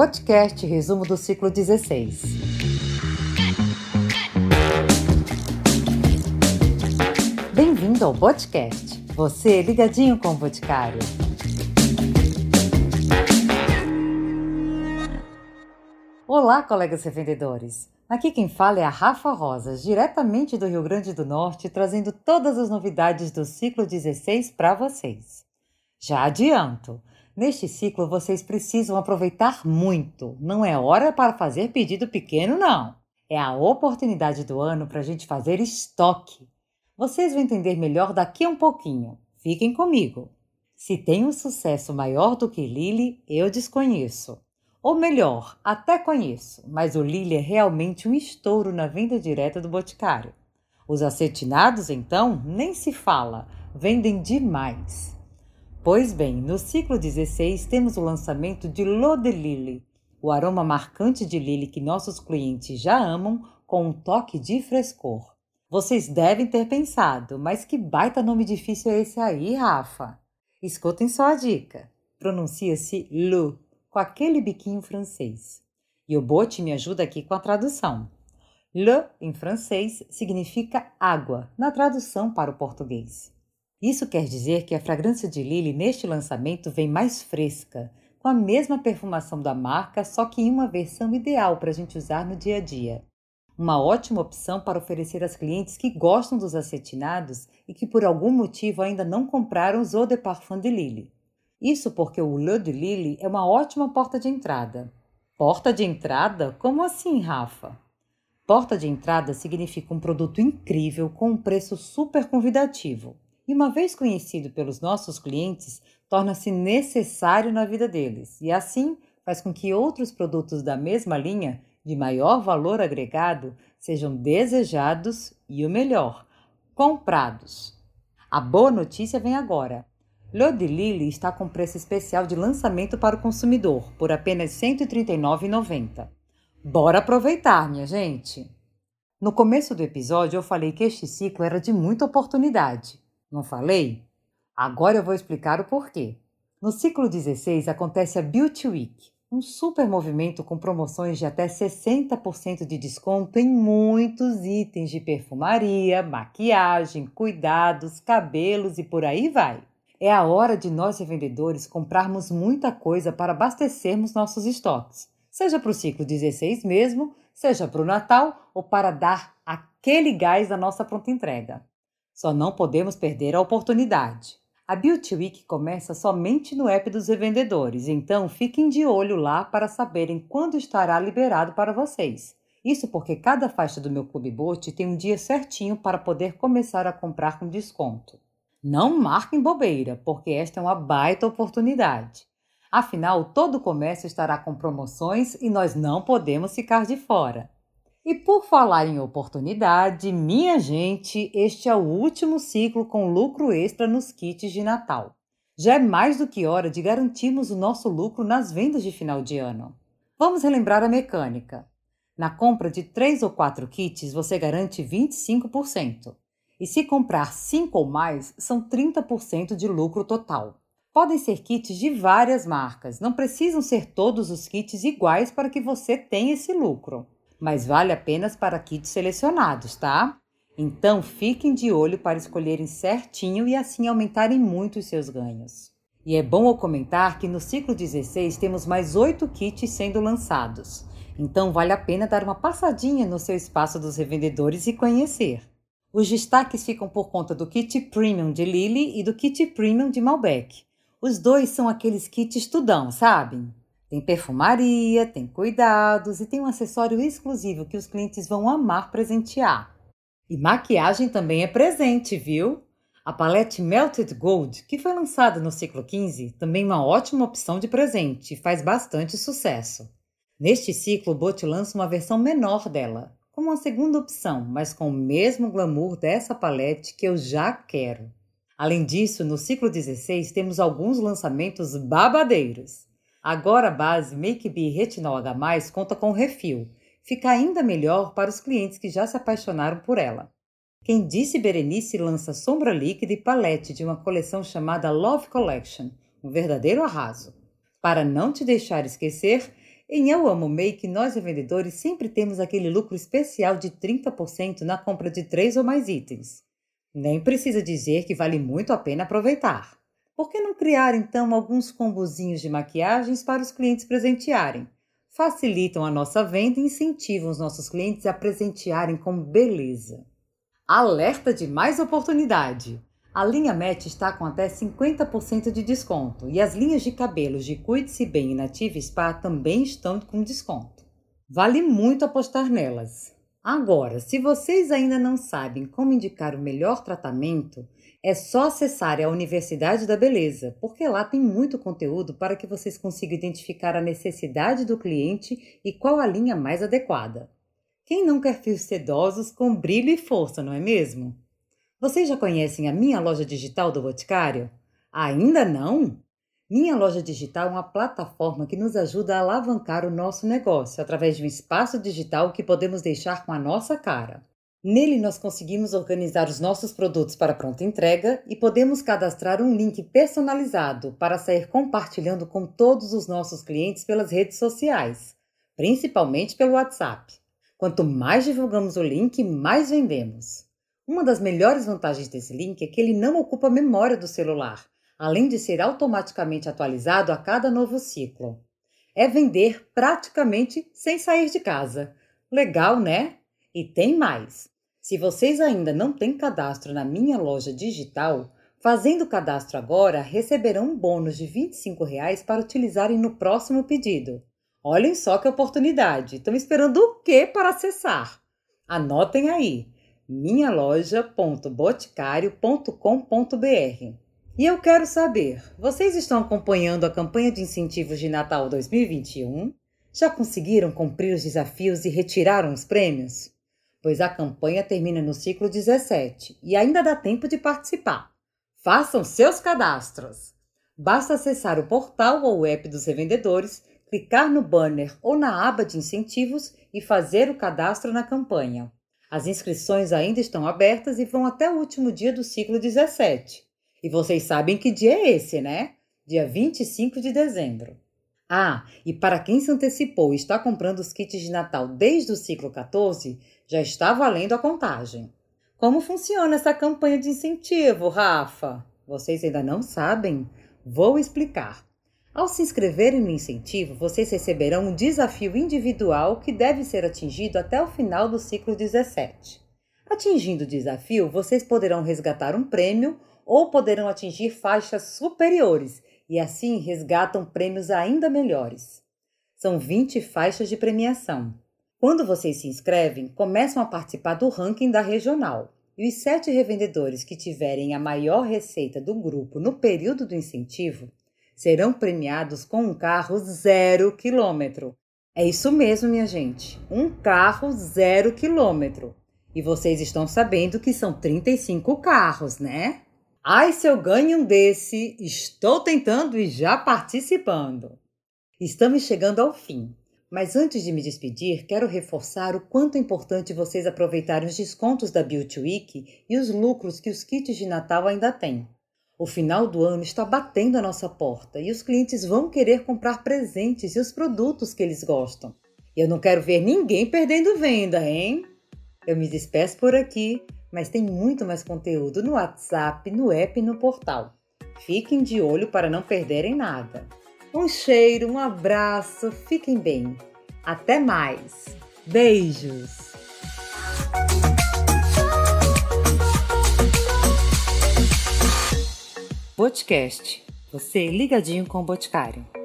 Podcast resumo do ciclo 16. Bem-vindo ao podcast. Você ligadinho com o Boticário. Olá, colegas revendedores. Aqui quem fala é a Rafa Rosas, diretamente do Rio Grande do Norte, trazendo todas as novidades do ciclo 16 para vocês. Já adianto, Neste ciclo, vocês precisam aproveitar muito. Não é hora para fazer pedido pequeno, não. É a oportunidade do ano para a gente fazer estoque. Vocês vão entender melhor daqui a um pouquinho. Fiquem comigo. Se tem um sucesso maior do que Lily, eu desconheço. Ou melhor, até conheço, mas o Lily é realmente um estouro na venda direta do Boticário. Os acetinados, então, nem se fala, vendem demais. Pois bem, no ciclo 16 temos o lançamento de L'Eau de Lily, o aroma marcante de lily que nossos clientes já amam com um toque de frescor. Vocês devem ter pensado, mas que baita nome difícil é esse aí, Rafa? Escutem só a dica. Pronuncia-se L'Eau, com aquele biquinho francês. E o Bote me ajuda aqui com a tradução. Le, em francês, significa água, na tradução para o português. Isso quer dizer que a fragrância de Lily neste lançamento vem mais fresca, com a mesma perfumação da marca, só que em uma versão ideal para a gente usar no dia a dia. Uma ótima opção para oferecer às clientes que gostam dos acetinados e que por algum motivo ainda não compraram os Eau de Parfum de Lily. Isso porque o Le de Lily é uma ótima porta de entrada. Porta de entrada? Como assim, Rafa? Porta de entrada significa um produto incrível com um preço super convidativo e, uma vez conhecido pelos nossos clientes, torna-se necessário na vida deles e, assim, faz com que outros produtos da mesma linha, de maior valor agregado, sejam desejados e, o melhor, comprados. A boa notícia vem agora. L'Eau de Lily está com preço especial de lançamento para o consumidor, por apenas R$ 139,90. Bora aproveitar, minha gente! No começo do episódio, eu falei que este ciclo era de muita oportunidade. Não falei? Agora eu vou explicar o porquê. No ciclo 16 acontece a Beauty Week, um super movimento com promoções de até 60% de desconto em muitos itens de perfumaria, maquiagem, cuidados, cabelos e por aí vai. É a hora de nós revendedores comprarmos muita coisa para abastecermos nossos estoques, seja para o ciclo 16 mesmo, seja para o Natal ou para dar aquele gás da nossa pronta entrega. Só não podemos perder a oportunidade. A Beauty Week começa somente no app dos revendedores, então fiquem de olho lá para saberem quando estará liberado para vocês. Isso porque cada faixa do meu Clube Bote tem um dia certinho para poder começar a comprar com desconto. Não marquem bobeira, porque esta é uma baita oportunidade. Afinal, todo o comércio estará com promoções e nós não podemos ficar de fora. E por falar em oportunidade, minha gente, este é o último ciclo com lucro extra nos kits de Natal. Já é mais do que hora de garantirmos o nosso lucro nas vendas de final de ano. Vamos relembrar a mecânica. Na compra de 3 ou 4 kits, você garante 25%. E se comprar 5 ou mais, são 30% de lucro total. Podem ser kits de várias marcas, não precisam ser todos os kits iguais para que você tenha esse lucro mas vale apenas para kits selecionados, tá? Então fiquem de olho para escolherem certinho e assim aumentarem muito os seus ganhos. E é bom eu comentar que no ciclo 16 temos mais 8 kits sendo lançados. Então vale a pena dar uma passadinha no seu espaço dos revendedores e conhecer. Os destaques ficam por conta do kit Premium de Lily e do kit Premium de Malbec. Os dois são aqueles kits tudão, sabem? Tem perfumaria, tem cuidados e tem um acessório exclusivo que os clientes vão amar presentear. E maquiagem também é presente, viu? A palete Melted Gold, que foi lançada no ciclo 15, também é uma ótima opção de presente e faz bastante sucesso. Neste ciclo, o Bote lança uma versão menor dela, como uma segunda opção, mas com o mesmo glamour dessa palete que eu já quero. Além disso, no ciclo 16 temos alguns lançamentos babadeiros. Agora a base Make Be Retinol H+, conta com refil. Fica ainda melhor para os clientes que já se apaixonaram por ela. Quem disse Berenice lança sombra líquida e palete de uma coleção chamada Love Collection, um verdadeiro arraso. Para não te deixar esquecer, Em Eu Amo Make, nós vendedores sempre temos aquele lucro especial de 30% na compra de três ou mais itens. Nem precisa dizer que vale muito a pena aproveitar. Por que não criar então alguns combozinhos de maquiagens para os clientes presentearem? Facilitam a nossa venda e incentivam os nossos clientes a presentearem com beleza. Alerta de mais oportunidade! A linha Match está com até 50% de desconto e as linhas de cabelos de Cuide-se Bem e Native Spa também estão com desconto. Vale muito apostar nelas. Agora, se vocês ainda não sabem como indicar o melhor tratamento, é só acessar a Universidade da Beleza, porque lá tem muito conteúdo para que vocês consigam identificar a necessidade do cliente e qual a linha mais adequada. Quem não quer fios sedosos com brilho e força, não é mesmo? Vocês já conhecem a minha loja digital do Boticário? Ainda não? Minha loja digital é uma plataforma que nos ajuda a alavancar o nosso negócio através de um espaço digital que podemos deixar com a nossa cara. Nele, nós conseguimos organizar os nossos produtos para pronta entrega e podemos cadastrar um link personalizado para sair compartilhando com todos os nossos clientes pelas redes sociais, principalmente pelo WhatsApp. Quanto mais divulgamos o link, mais vendemos. Uma das melhores vantagens desse link é que ele não ocupa memória do celular, além de ser automaticamente atualizado a cada novo ciclo. É vender praticamente sem sair de casa. Legal, né? E tem mais. Se vocês ainda não têm cadastro na minha loja digital, fazendo cadastro agora, receberão um bônus de 25 reais para utilizarem no próximo pedido. Olhem só que oportunidade! Estão esperando o que para acessar? Anotem aí minhaloja.boticário.com.br. E eu quero saber, vocês estão acompanhando a campanha de incentivos de Natal 2021? Já conseguiram cumprir os desafios e retiraram os prêmios? Pois a campanha termina no ciclo 17 e ainda dá tempo de participar. Façam seus cadastros! Basta acessar o portal ou o app dos revendedores, clicar no banner ou na aba de incentivos e fazer o cadastro na campanha. As inscrições ainda estão abertas e vão até o último dia do ciclo 17. E vocês sabem que dia é esse, né? Dia 25 de dezembro. Ah, e para quem se antecipou e está comprando os kits de Natal desde o ciclo 14, já está valendo a contagem. Como funciona essa campanha de incentivo, Rafa? Vocês ainda não sabem? Vou explicar. Ao se inscreverem no incentivo, vocês receberão um desafio individual que deve ser atingido até o final do ciclo 17. Atingindo o desafio, vocês poderão resgatar um prêmio ou poderão atingir faixas superiores e assim resgatam prêmios ainda melhores. São 20 faixas de premiação. Quando vocês se inscrevem, começam a participar do ranking da regional. E os sete revendedores que tiverem a maior receita do grupo no período do incentivo serão premiados com um carro zero quilômetro. É isso mesmo, minha gente, um carro zero quilômetro. E vocês estão sabendo que são 35 carros, né? Ai, se eu ganho um desse, estou tentando e já participando. Estamos chegando ao fim, mas antes de me despedir, quero reforçar o quanto é importante vocês aproveitarem os descontos da Beauty Week e os lucros que os kits de Natal ainda têm. O final do ano está batendo a nossa porta e os clientes vão querer comprar presentes e os produtos que eles gostam. Eu não quero ver ninguém perdendo venda, hein? Eu me despeço por aqui, mas tem muito mais conteúdo no WhatsApp, no app e no portal. Fiquem de olho para não perderem nada. Um cheiro, um abraço, fiquem bem. Até mais. Beijos! Podcast. Você ligadinho com o Boticário.